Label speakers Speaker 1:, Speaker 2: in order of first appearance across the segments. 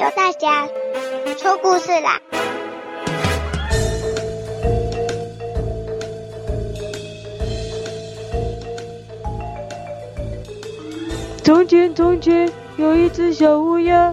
Speaker 1: 由大侠说故事啦。
Speaker 2: 从前，从前有一只小乌鸦，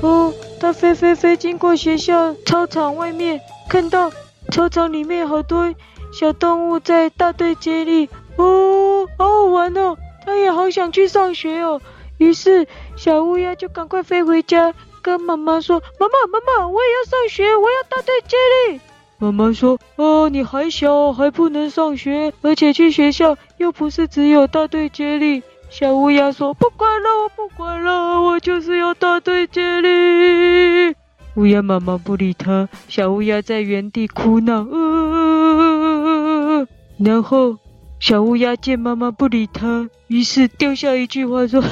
Speaker 2: 哦，它飞飞飞经过学校操场外面，看到操场里面好多小动物在大队接力，哦，好好玩哦，它也好想去上学哦。于是小乌鸦就赶快飞回家，跟妈妈说：“妈妈，妈妈，我也要上学，我要大队接力。”妈妈说：“哦，你还小，还不能上学，而且去学校又不是只有大队接力。”小乌鸦说：“不管了，我不管了，我就是要大队接力。”乌鸦妈妈不理他，小乌鸦在原地哭闹。呃，然后小乌鸦见妈妈不理他，于是丢下一句话说：“哼，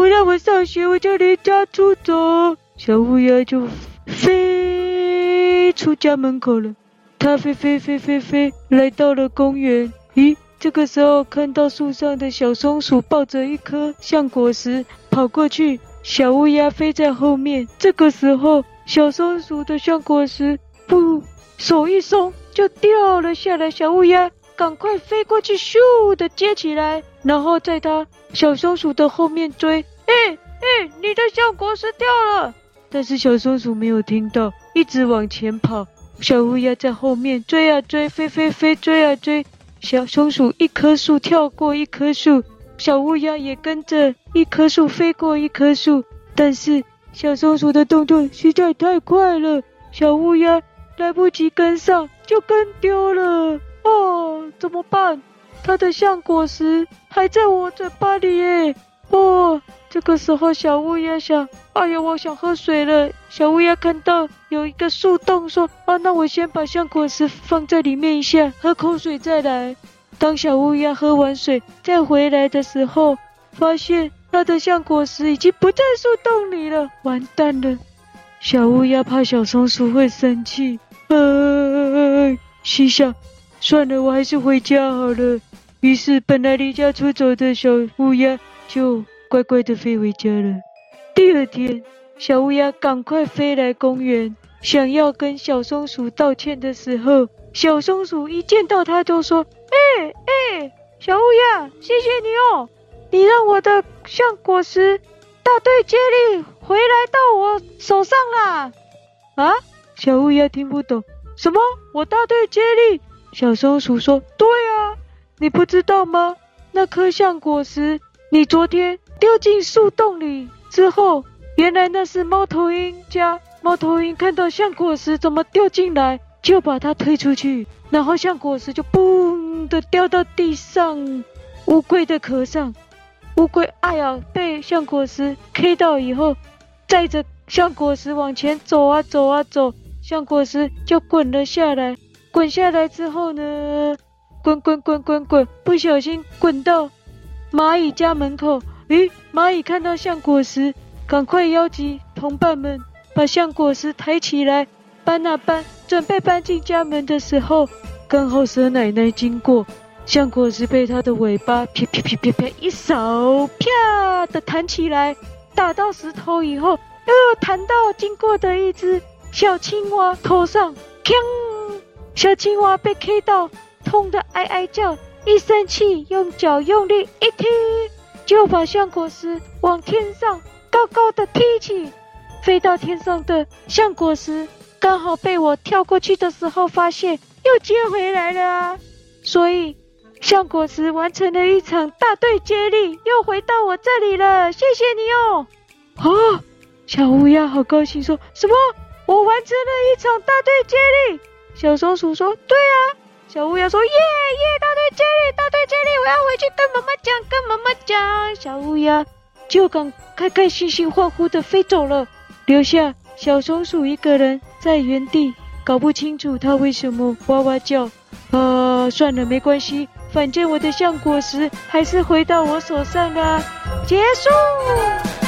Speaker 2: 不让我上学，我就离家出走。”小乌鸦就飞出家门口了。它飞飞飞飞飞，来到了公园。咦？这个时候，看到树上的小松鼠抱着一颗橡果实跑过去，小乌鸦飞在后面。这个时候，小松鼠的橡果实不手一松就掉了下来，小乌鸦赶快飞过去，咻的接起来，然后在它小松鼠的后面追。哎哎，你的橡果实掉了！但是小松鼠没有听到，一直往前跑。小乌鸦在后面追啊追，飞飞飞，追啊追。小松鼠一棵树跳过一棵树，小乌鸦也跟着一棵树飞过一棵树。但是小松鼠的动作实在太快了，小乌鸦来不及跟上，就跟丢了。哦，怎么办？它的橡果实还在我嘴巴里耶！哦。这个时候，小乌鸦想：“哎呀，我想喝水了。”小乌鸦看到有一个树洞，说：“啊，那我先把橡果实放在里面一下，喝口水再来。”当小乌鸦喝完水再回来的时候，发现它的橡果实已经不在树洞里了。完蛋了！小乌鸦怕小松鼠会生气，呃，心想：“算了，我还是回家好了。”于是，本来离家出走的小乌鸦就。乖乖的飞回家了。第二天，小乌鸦赶快飞来公园，想要跟小松鼠道歉的时候，小松鼠一见到它就说：“哎、欸、哎、小乌鸦，谢谢你哦，你让我的橡果实大队接力回来到我手上啦。”啊，小乌鸦听不懂，什么？我大队接力？小松鼠说：“对啊，你不知道吗？那颗橡果实，你昨天。”丢进树洞里之后，原来那是猫头鹰家。猫头鹰看到橡果实怎么掉进来，就把它推出去，然后橡果实就嘣的掉到地上，乌龟的壳上。乌龟哎呀，被橡果实 K 到以后，载着橡果实往前走啊走啊走，橡果实就滚了下来。滚下来之后呢，滚滚滚滚滚，不小心滚到蚂蚁家门口。咦，蚂蚁看到橡果实，赶快邀集同伴们把橡果实抬起来，搬啊搬，准备搬进家门的时候，刚好蛇奶奶经过，橡果实被它的尾巴啪啪啪啪啪一扫，啪的弹起来，打到石头以后，又弹到经过的一只小青蛙头上，砰！小青蛙被 K 到，痛得哀哀叫，一生气用脚用力一踢。就把橡果实往天上高高的踢起，飞到天上的橡果实刚好被我跳过去的时候发现，又接回来了啊！所以橡果实完成了一场大队接力，又回到我这里了。谢谢你哦！啊，小乌鸦好高兴说，说什么？我完成了一场大队接力。小松鼠说：对啊。小乌鸦说：耶耶，大队接力，大队接力，我要回去跟妈妈讲，跟妈妈讲。小乌鸦就敢开开心心、欢呼的飞走了，留下小松鼠一个人在原地，搞不清楚它为什么哇哇叫。啊，算了，没关系，反正我的橡果实还是回到我手上了。结束。